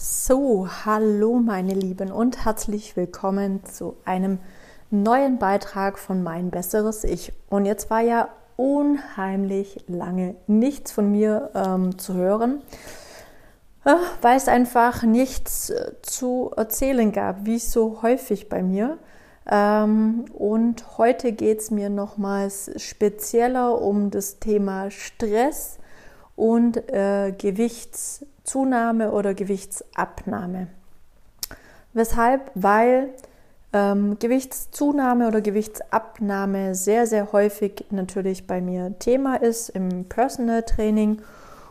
So, hallo meine Lieben und herzlich willkommen zu einem neuen Beitrag von Mein besseres Ich. Und jetzt war ja unheimlich lange nichts von mir ähm, zu hören, äh, weil es einfach nichts äh, zu erzählen gab, wie so häufig bei mir. Ähm, und heute geht es mir nochmals spezieller um das Thema Stress und äh, Gewichtszunahme oder Gewichtsabnahme. Weshalb? Weil ähm, Gewichtszunahme oder Gewichtsabnahme sehr, sehr häufig natürlich bei mir Thema ist im Personal Training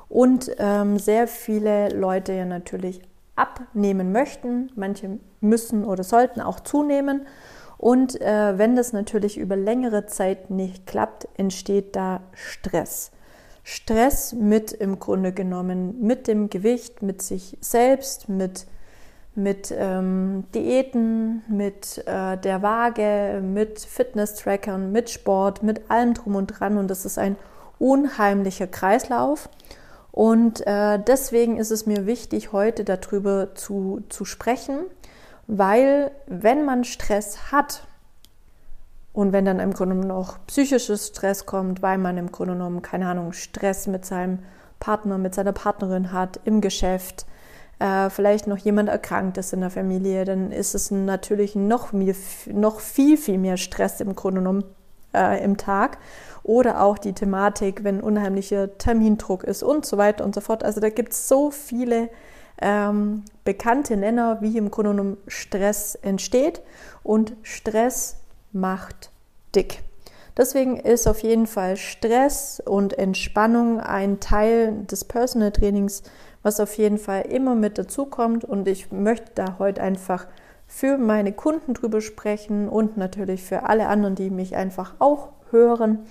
und ähm, sehr viele Leute ja natürlich abnehmen möchten. Manche müssen oder sollten auch zunehmen. Und äh, wenn das natürlich über längere Zeit nicht klappt, entsteht da Stress. Stress mit im Grunde genommen, mit dem Gewicht, mit sich selbst, mit, mit ähm, Diäten, mit äh, der Waage, mit Fitness-Trackern, mit Sport, mit allem drum und dran. Und das ist ein unheimlicher Kreislauf. Und äh, deswegen ist es mir wichtig, heute darüber zu, zu sprechen, weil wenn man Stress hat, und wenn dann im Grunde noch psychisches Stress kommt, weil man im Grunde genommen, keine Ahnung, Stress mit seinem Partner, mit seiner Partnerin hat, im Geschäft, äh, vielleicht noch jemand erkrankt ist in der Familie, dann ist es natürlich noch, mehr, noch viel, viel mehr Stress im Grunde genommen äh, im Tag. Oder auch die Thematik, wenn unheimlicher Termindruck ist und so weiter und so fort. Also da gibt es so viele ähm, bekannte Nenner, wie im Grunde genommen Stress entsteht. Und Stress macht dick. Deswegen ist auf jeden Fall Stress und Entspannung ein Teil des Personal Trainings, was auf jeden Fall immer mit dazukommt. Und ich möchte da heute einfach für meine Kunden drüber sprechen und natürlich für alle anderen, die mich einfach auch hören,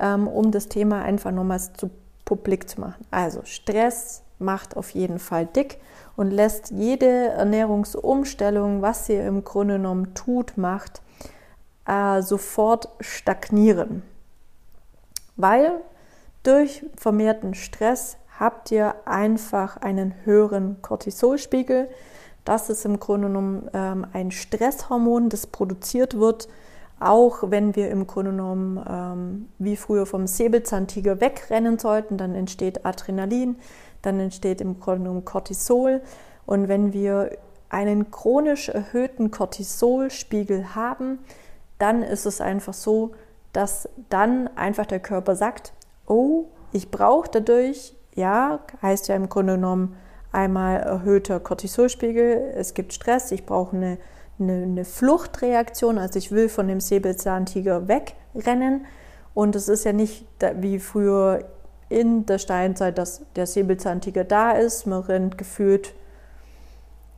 ähm, um das Thema einfach nochmals zu publik zu machen. Also Stress macht auf jeden Fall dick und lässt jede Ernährungsumstellung, was ihr im Grunde genommen tut, macht, äh, sofort stagnieren. Weil durch vermehrten Stress habt ihr einfach einen höheren Cortisolspiegel. Das ist im Grunde genommen ähm, ein Stresshormon, das produziert wird, auch wenn wir im Grunde genommen ähm, wie früher vom Säbelzahntiger wegrennen sollten, dann entsteht Adrenalin, dann entsteht im Grunde genommen Cortisol. Und wenn wir einen chronisch erhöhten Cortisolspiegel haben, dann ist es einfach so, dass dann einfach der Körper sagt, oh, ich brauche dadurch, ja, heißt ja im Grunde genommen einmal erhöhter Cortisolspiegel, es gibt Stress, ich brauche eine, eine, eine Fluchtreaktion, also ich will von dem Säbelzahntiger wegrennen. Und es ist ja nicht wie früher in der Steinzeit, dass der Säbelzahntiger da ist, man rennt gefühlt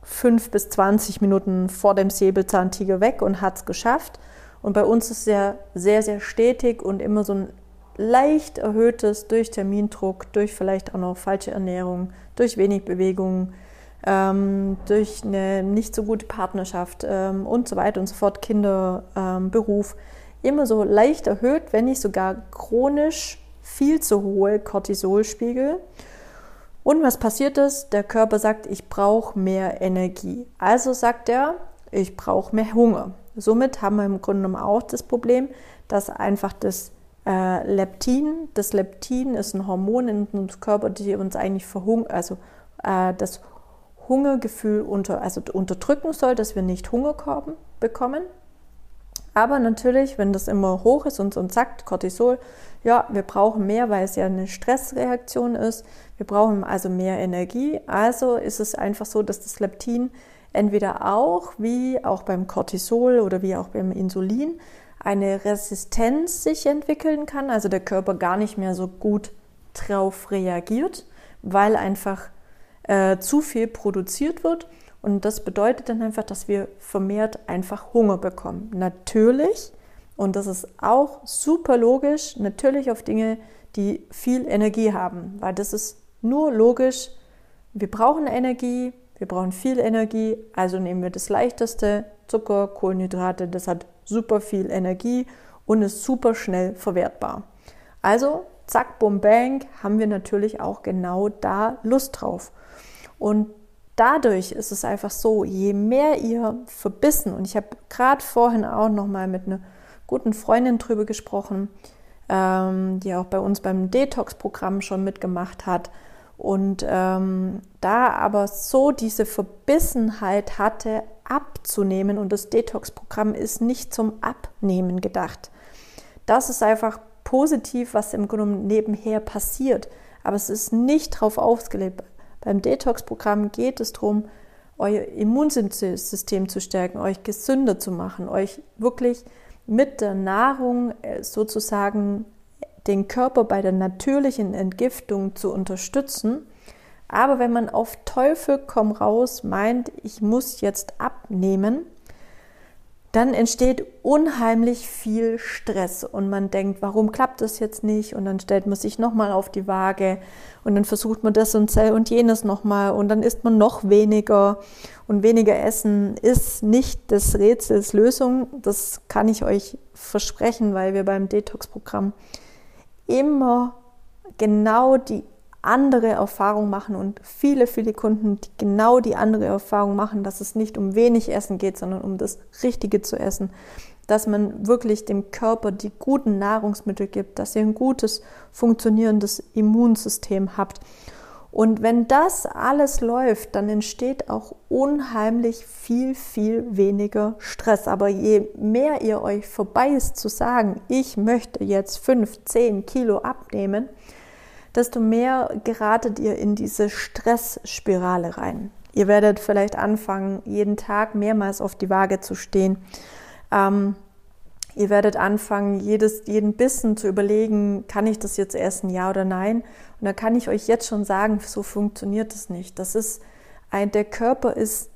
fünf bis 20 Minuten vor dem Säbelzahntiger weg und hat es geschafft, und bei uns ist ja sehr, sehr stetig und immer so ein leicht erhöhtes durch Termindruck, durch vielleicht auch noch falsche Ernährung, durch wenig Bewegung, ähm, durch eine nicht so gute Partnerschaft ähm, und so weiter und so fort, Kinder, ähm, Beruf, immer so leicht erhöht, wenn nicht sogar chronisch viel zu hohe Cortisolspiegel. Und was passiert ist? Der Körper sagt, ich brauche mehr Energie. Also sagt er, ich brauche mehr Hunger. Somit haben wir im Grunde genommen auch das Problem, dass einfach das äh, Leptin, das Leptin ist ein Hormon in unserem Körper, die uns eigentlich verhungern, also äh, das Hungergefühl unter, also unterdrücken soll, dass wir nicht Hunger bekommen. Aber natürlich, wenn das immer hoch ist und uns sagt, Cortisol, ja, wir brauchen mehr, weil es ja eine Stressreaktion ist. Wir brauchen also mehr Energie. Also ist es einfach so, dass das Leptin entweder auch, wie auch beim Cortisol oder wie auch beim Insulin, eine Resistenz sich entwickeln kann, also der Körper gar nicht mehr so gut drauf reagiert, weil einfach äh, zu viel produziert wird. Und das bedeutet dann einfach, dass wir vermehrt einfach Hunger bekommen. Natürlich, und das ist auch super logisch, natürlich auf Dinge, die viel Energie haben, weil das ist nur logisch. Wir brauchen Energie, wir brauchen viel Energie, also nehmen wir das leichteste, Zucker, Kohlenhydrate, das hat super viel Energie und ist super schnell verwertbar. Also, zack, bum, bang, haben wir natürlich auch genau da Lust drauf. Und dadurch ist es einfach so, je mehr ihr verbissen, und ich habe gerade vorhin auch noch mal mit einer guten Freundin drüber gesprochen, ähm, die auch bei uns beim Detox-Programm schon mitgemacht hat und ähm, da aber so diese Verbissenheit hatte, abzunehmen und das Detox-Programm ist nicht zum Abnehmen gedacht. Das ist einfach positiv, was im Grunde nebenher passiert, aber es ist nicht darauf ausgelegt. Beim Detox-Programm geht es darum, euer Immunsystem zu stärken, euch gesünder zu machen, euch wirklich mit der Nahrung äh, sozusagen den Körper bei der natürlichen Entgiftung zu unterstützen. Aber wenn man auf Teufel komm raus meint, ich muss jetzt abnehmen, dann entsteht unheimlich viel Stress und man denkt, warum klappt das jetzt nicht? Und dann stellt man sich nochmal auf die Waage und dann versucht man das und und jenes nochmal und dann isst man noch weniger und weniger Essen ist nicht des Rätsels Lösung. Das kann ich euch versprechen, weil wir beim Detox-Programm immer genau die andere Erfahrung machen und viele, viele Kunden, die genau die andere Erfahrung machen, dass es nicht um wenig Essen geht, sondern um das Richtige zu essen, dass man wirklich dem Körper die guten Nahrungsmittel gibt, dass ihr ein gutes, funktionierendes Immunsystem habt. Und wenn das alles läuft, dann entsteht auch unheimlich viel, viel weniger Stress. Aber je mehr ihr euch vorbei ist zu sagen, ich möchte jetzt 5, 10 Kilo abnehmen, desto mehr geratet ihr in diese Stressspirale rein. Ihr werdet vielleicht anfangen, jeden Tag mehrmals auf die Waage zu stehen. Ähm, ihr werdet anfangen, jedes, jeden Bissen zu überlegen, kann ich das jetzt essen, ja oder nein? Und da kann ich euch jetzt schon sagen, so funktioniert es nicht. Das ist ein, der Körper ist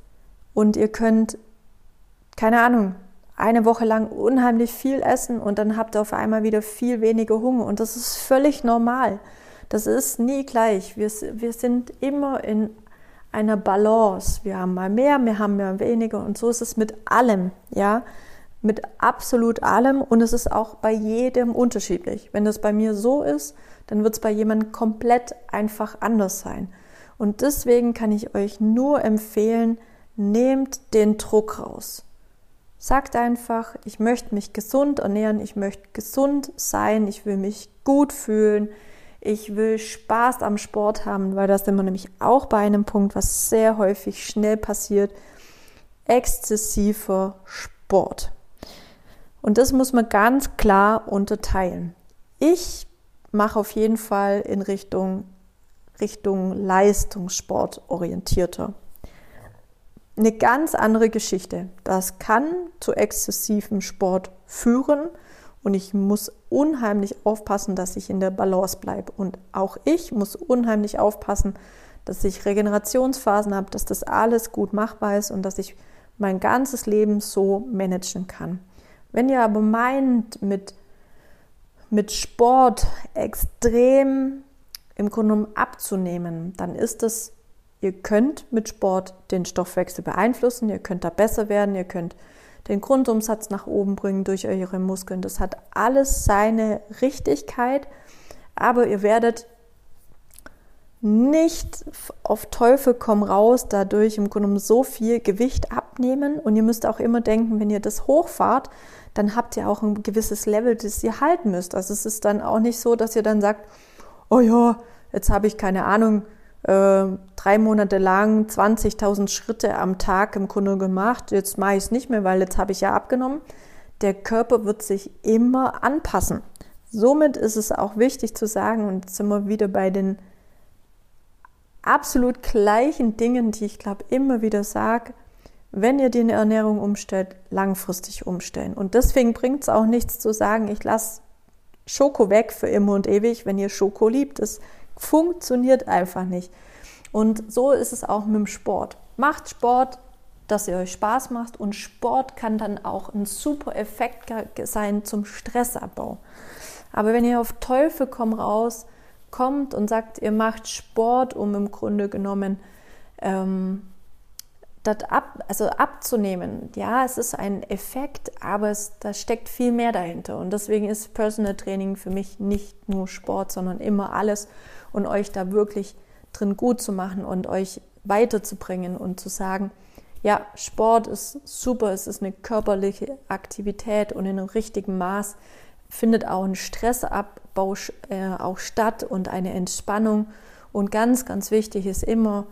und ihr könnt, keine Ahnung, eine Woche lang unheimlich viel essen und dann habt ihr auf einmal wieder viel weniger Hunger und das ist völlig normal. Das ist nie gleich. Wir, wir sind immer in einer Balance. Wir haben mal mehr, wir haben mal weniger und so ist es mit allem, ja, mit absolut allem und es ist auch bei jedem unterschiedlich. Wenn das bei mir so ist, dann wird es bei jemandem komplett einfach anders sein. Und deswegen kann ich euch nur empfehlen, nehmt den Druck raus. Sagt einfach, ich möchte mich gesund ernähren, ich möchte gesund sein, ich will mich gut fühlen, ich will Spaß am Sport haben, weil das immer nämlich auch bei einem Punkt, was sehr häufig schnell passiert, exzessiver Sport. Und das muss man ganz klar unterteilen. Ich mache auf jeden Fall in Richtung, Richtung Leistungssport orientierter. Eine ganz andere Geschichte. Das kann zu exzessivem Sport führen und ich muss unheimlich aufpassen, dass ich in der Balance bleibe. Und auch ich muss unheimlich aufpassen, dass ich Regenerationsphasen habe, dass das alles gut machbar ist und dass ich mein ganzes Leben so managen kann. Wenn ihr aber meint, mit, mit Sport extrem im Grunde genommen abzunehmen, dann ist es, ihr könnt mit Sport den Stoffwechsel beeinflussen, ihr könnt da besser werden, ihr könnt den Grundumsatz nach oben bringen durch eure Muskeln. Das hat alles seine Richtigkeit, aber ihr werdet nicht auf Teufel komm raus dadurch im Grunde so viel Gewicht abnehmen und ihr müsst auch immer denken, wenn ihr das hochfahrt, dann habt ihr auch ein gewisses Level, das ihr halten müsst. Also es ist dann auch nicht so, dass ihr dann sagt, oh ja, jetzt habe ich keine Ahnung, äh, drei Monate lang 20.000 Schritte am Tag im Grunde gemacht. Jetzt mache ich es nicht mehr, weil jetzt habe ich ja abgenommen. Der Körper wird sich immer anpassen. Somit ist es auch wichtig zu sagen, und jetzt sind wir wieder bei den absolut gleichen Dingen, die ich glaube immer wieder sage, wenn ihr die Ernährung umstellt, langfristig umstellen. Und deswegen bringt es auch nichts zu sagen, ich lasse Schoko weg für immer und ewig, wenn ihr Schoko liebt. Das funktioniert einfach nicht. Und so ist es auch mit dem Sport. Macht Sport, dass ihr euch Spaß macht und Sport kann dann auch ein super Effekt sein zum Stressabbau. Aber wenn ihr auf Teufel komm raus kommt und sagt, ihr macht Sport, um im Grunde genommen ähm, das ab, also abzunehmen, ja, es ist ein Effekt, aber es, da steckt viel mehr dahinter. Und deswegen ist Personal Training für mich nicht nur Sport, sondern immer alles und euch da wirklich drin gut zu machen und euch weiterzubringen und zu sagen, ja, Sport ist super, es ist eine körperliche Aktivität und in einem richtigen Maß findet auch ein Stressabbau äh, auch statt und eine Entspannung. Und ganz, ganz wichtig ist immer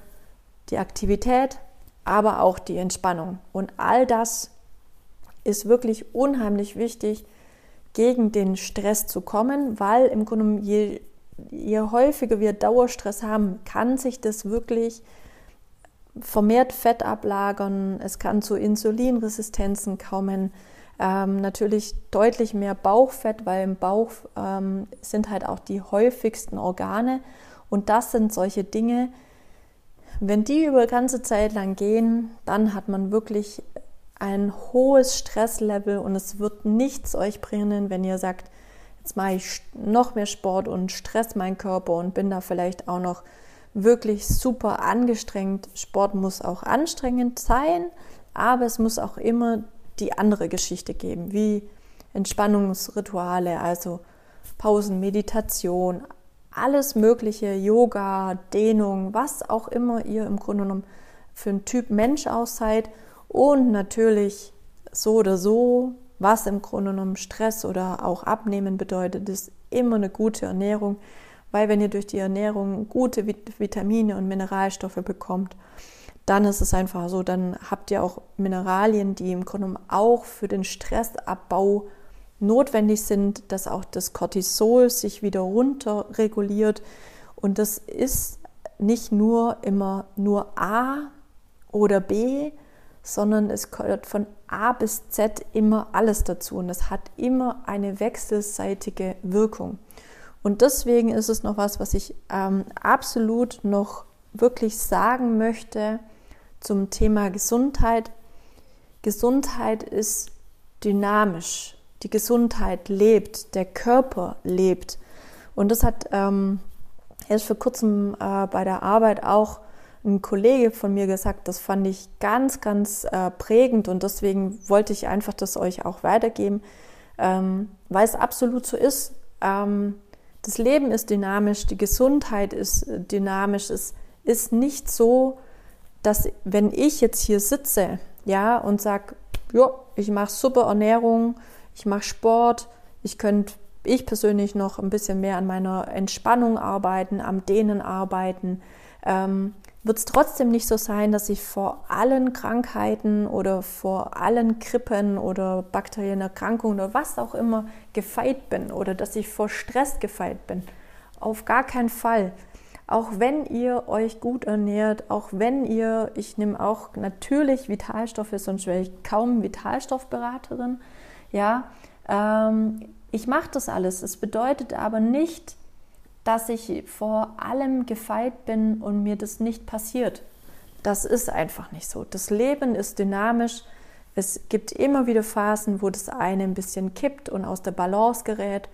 die Aktivität, aber auch die Entspannung. Und all das ist wirklich unheimlich wichtig, gegen den Stress zu kommen, weil im Grunde je, je häufiger wir Dauerstress haben, kann sich das wirklich vermehrt Fett ablagern, es kann zu Insulinresistenzen kommen, ähm, natürlich deutlich mehr Bauchfett, weil im Bauch ähm, sind halt auch die häufigsten Organe und das sind solche Dinge, wenn die über ganze Zeit lang gehen, dann hat man wirklich ein hohes Stresslevel und es wird nichts euch bringen, wenn ihr sagt, jetzt mache ich noch mehr Sport und stress meinen Körper und bin da vielleicht auch noch wirklich super angestrengt. Sport muss auch anstrengend sein, aber es muss auch immer die andere Geschichte geben, wie Entspannungsrituale, also Pausen, Meditation, alles Mögliche, Yoga, Dehnung, was auch immer ihr im Grunde genommen für einen Typ Mensch auch seid. Und natürlich so oder so, was im Grunde genommen Stress oder auch Abnehmen bedeutet, ist immer eine gute Ernährung. Weil wenn ihr durch die Ernährung gute Vitamine und Mineralstoffe bekommt, dann ist es einfach so, dann habt ihr auch Mineralien, die im Grunde auch für den Stressabbau notwendig sind, dass auch das Cortisol sich wieder runter reguliert. Und das ist nicht nur immer nur A oder B, sondern es gehört von A bis Z immer alles dazu. Und es hat immer eine wechselseitige Wirkung. Und deswegen ist es noch was, was ich ähm, absolut noch wirklich sagen möchte zum Thema Gesundheit. Gesundheit ist dynamisch. Die Gesundheit lebt, der Körper lebt. Und das hat ähm, erst vor kurzem äh, bei der Arbeit auch ein Kollege von mir gesagt, das fand ich ganz, ganz äh, prägend und deswegen wollte ich einfach das euch auch weitergeben, ähm, weil es absolut so ist. Ähm, das Leben ist dynamisch, die Gesundheit ist äh, dynamisch. Es ist nicht so, dass wenn ich jetzt hier sitze, ja, und sage, ich mache super Ernährung, ich mache Sport, ich könnte, ich persönlich noch ein bisschen mehr an meiner Entspannung arbeiten, am Dehnen arbeiten, ähm, wird es trotzdem nicht so sein, dass ich vor allen Krankheiten oder vor allen Krippen oder bakteriellen Erkrankungen oder was auch immer gefeit bin oder dass ich vor Stress gefeit bin. Auf gar keinen Fall. Auch wenn ihr euch gut ernährt, auch wenn ihr, ich nehme auch natürlich Vitalstoffe, sonst wäre ich kaum Vitalstoffberaterin. Ja, ähm, ich mache das alles. Es bedeutet aber nicht, dass ich vor allem gefeit bin und mir das nicht passiert. Das ist einfach nicht so. Das Leben ist dynamisch. Es gibt immer wieder Phasen, wo das eine ein bisschen kippt und aus der Balance gerät.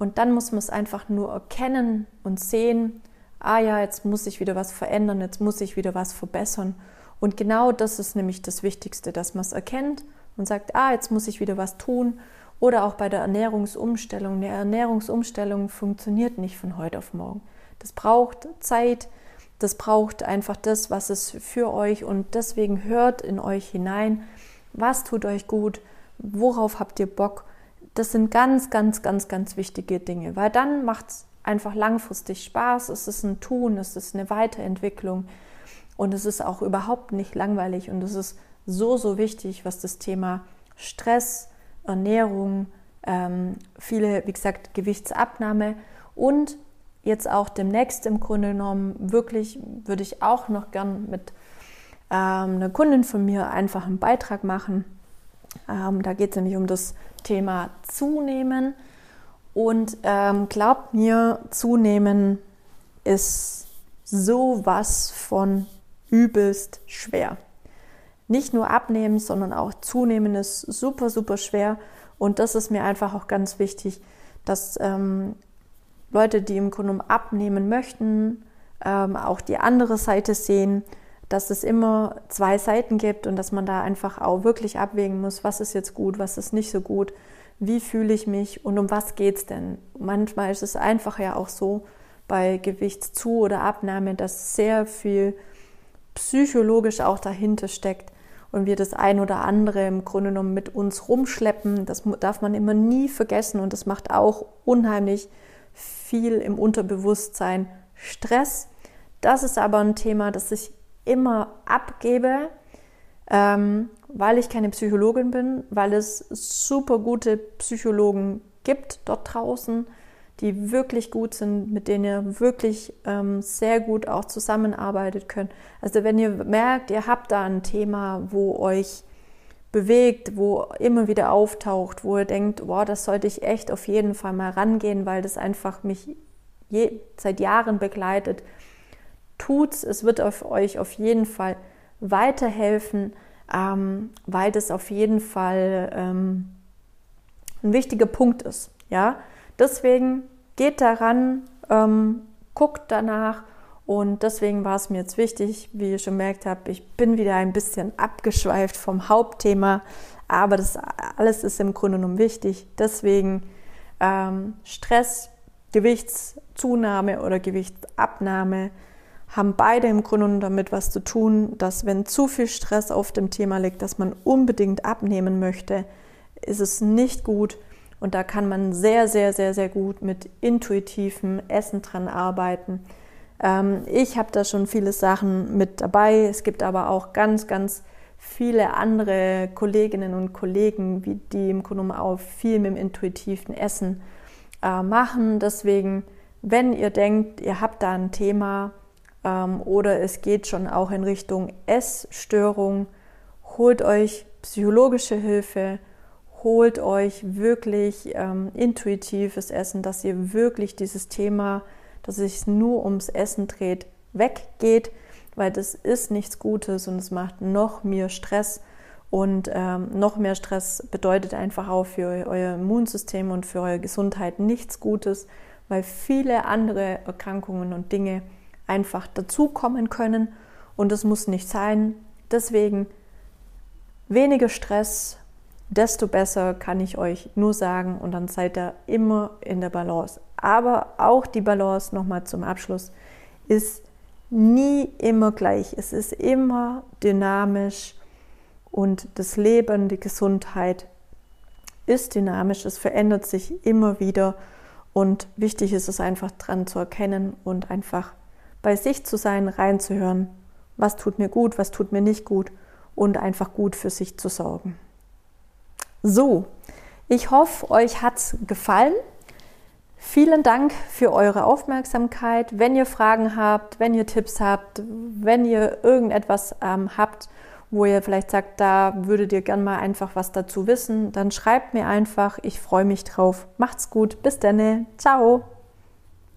Und dann muss man es einfach nur erkennen und sehen, ah ja, jetzt muss ich wieder was verändern, jetzt muss ich wieder was verbessern. Und genau das ist nämlich das Wichtigste, dass man es erkennt und sagt, ah, jetzt muss ich wieder was tun oder auch bei der Ernährungsumstellung. Eine Ernährungsumstellung funktioniert nicht von heute auf morgen. Das braucht Zeit, das braucht einfach das, was es für euch und deswegen hört in euch hinein, was tut euch gut, worauf habt ihr Bock. Das sind ganz, ganz, ganz, ganz wichtige Dinge, weil dann macht es einfach langfristig Spaß, es ist ein Tun, es ist eine Weiterentwicklung und es ist auch überhaupt nicht langweilig und es ist so, so wichtig, was das Thema Stress, Ernährung, ähm, viele, wie gesagt, Gewichtsabnahme und jetzt auch demnächst im Grunde genommen wirklich würde ich auch noch gern mit ähm, einer Kundin von mir einfach einen Beitrag machen. Ähm, da geht es nämlich um das Thema Zunehmen. Und ähm, glaubt mir, Zunehmen ist sowas von übelst schwer nicht nur abnehmen, sondern auch zunehmen ist super, super schwer. Und das ist mir einfach auch ganz wichtig, dass ähm, Leute, die im Grunde abnehmen möchten, ähm, auch die andere Seite sehen, dass es immer zwei Seiten gibt und dass man da einfach auch wirklich abwägen muss, was ist jetzt gut, was ist nicht so gut, wie fühle ich mich und um was geht es denn. Manchmal ist es einfach ja auch so bei Gewichtszu- oder Abnahme, dass sehr viel psychologisch auch dahinter steckt und wir das ein oder andere im Grunde genommen mit uns rumschleppen. Das darf man immer nie vergessen und das macht auch unheimlich viel im Unterbewusstsein Stress. Das ist aber ein Thema, das ich immer abgebe, ähm, weil ich keine Psychologin bin, weil es super gute Psychologen gibt dort draußen, die wirklich gut sind, mit denen ihr wirklich ähm, sehr gut auch zusammenarbeitet könnt. Also wenn ihr merkt, ihr habt da ein Thema, wo euch bewegt, wo immer wieder auftaucht, wo ihr denkt, wow, das sollte ich echt auf jeden Fall mal rangehen, weil das einfach mich je, seit Jahren begleitet, tut's. Es wird auf euch auf jeden Fall weiterhelfen, ähm, weil das auf jeden Fall ähm, ein wichtiger Punkt ist. Ja, deswegen geht daran, ähm, guckt danach. Und deswegen war es mir jetzt wichtig, wie ihr schon merkt habt, ich bin wieder ein bisschen abgeschweift vom Hauptthema, aber das alles ist im Grunde genommen wichtig. Deswegen ähm, Stress, Gewichtszunahme oder Gewichtsabnahme haben beide im Grunde genommen damit was zu tun, dass wenn zu viel Stress auf dem Thema liegt, dass man unbedingt abnehmen möchte, ist es nicht gut und da kann man sehr, sehr, sehr, sehr gut mit intuitivem Essen dran arbeiten. Ähm, ich habe da schon viele Sachen mit dabei. Es gibt aber auch ganz, ganz viele andere Kolleginnen und Kollegen, wie die im Grunde auch viel mit dem intuitiven Essen äh, machen. Deswegen, wenn ihr denkt, ihr habt da ein Thema ähm, oder es geht schon auch in Richtung Essstörung, holt euch psychologische Hilfe holt euch wirklich ähm, intuitives Essen, dass ihr wirklich dieses Thema, dass es sich nur ums Essen dreht, weggeht, weil das ist nichts Gutes und es macht noch mehr Stress. Und ähm, noch mehr Stress bedeutet einfach auch für euer Immunsystem und für eure Gesundheit nichts Gutes, weil viele andere Erkrankungen und Dinge einfach dazukommen können. Und das muss nicht sein. Deswegen weniger Stress, desto besser kann ich euch nur sagen und dann seid ihr immer in der Balance. Aber auch die Balance nochmal zum Abschluss ist nie immer gleich. Es ist immer dynamisch und das Leben, die Gesundheit ist dynamisch. Es verändert sich immer wieder und wichtig ist es einfach dran zu erkennen und einfach bei sich zu sein, reinzuhören, was tut mir gut, was tut mir nicht gut und einfach gut für sich zu sorgen. So, ich hoffe, euch hat es gefallen. Vielen Dank für eure Aufmerksamkeit. Wenn ihr Fragen habt, wenn ihr Tipps habt, wenn ihr irgendetwas ähm, habt, wo ihr vielleicht sagt, da würdet ihr gern mal einfach was dazu wissen, dann schreibt mir einfach. Ich freue mich drauf. Macht's gut. Bis dann. Ciao.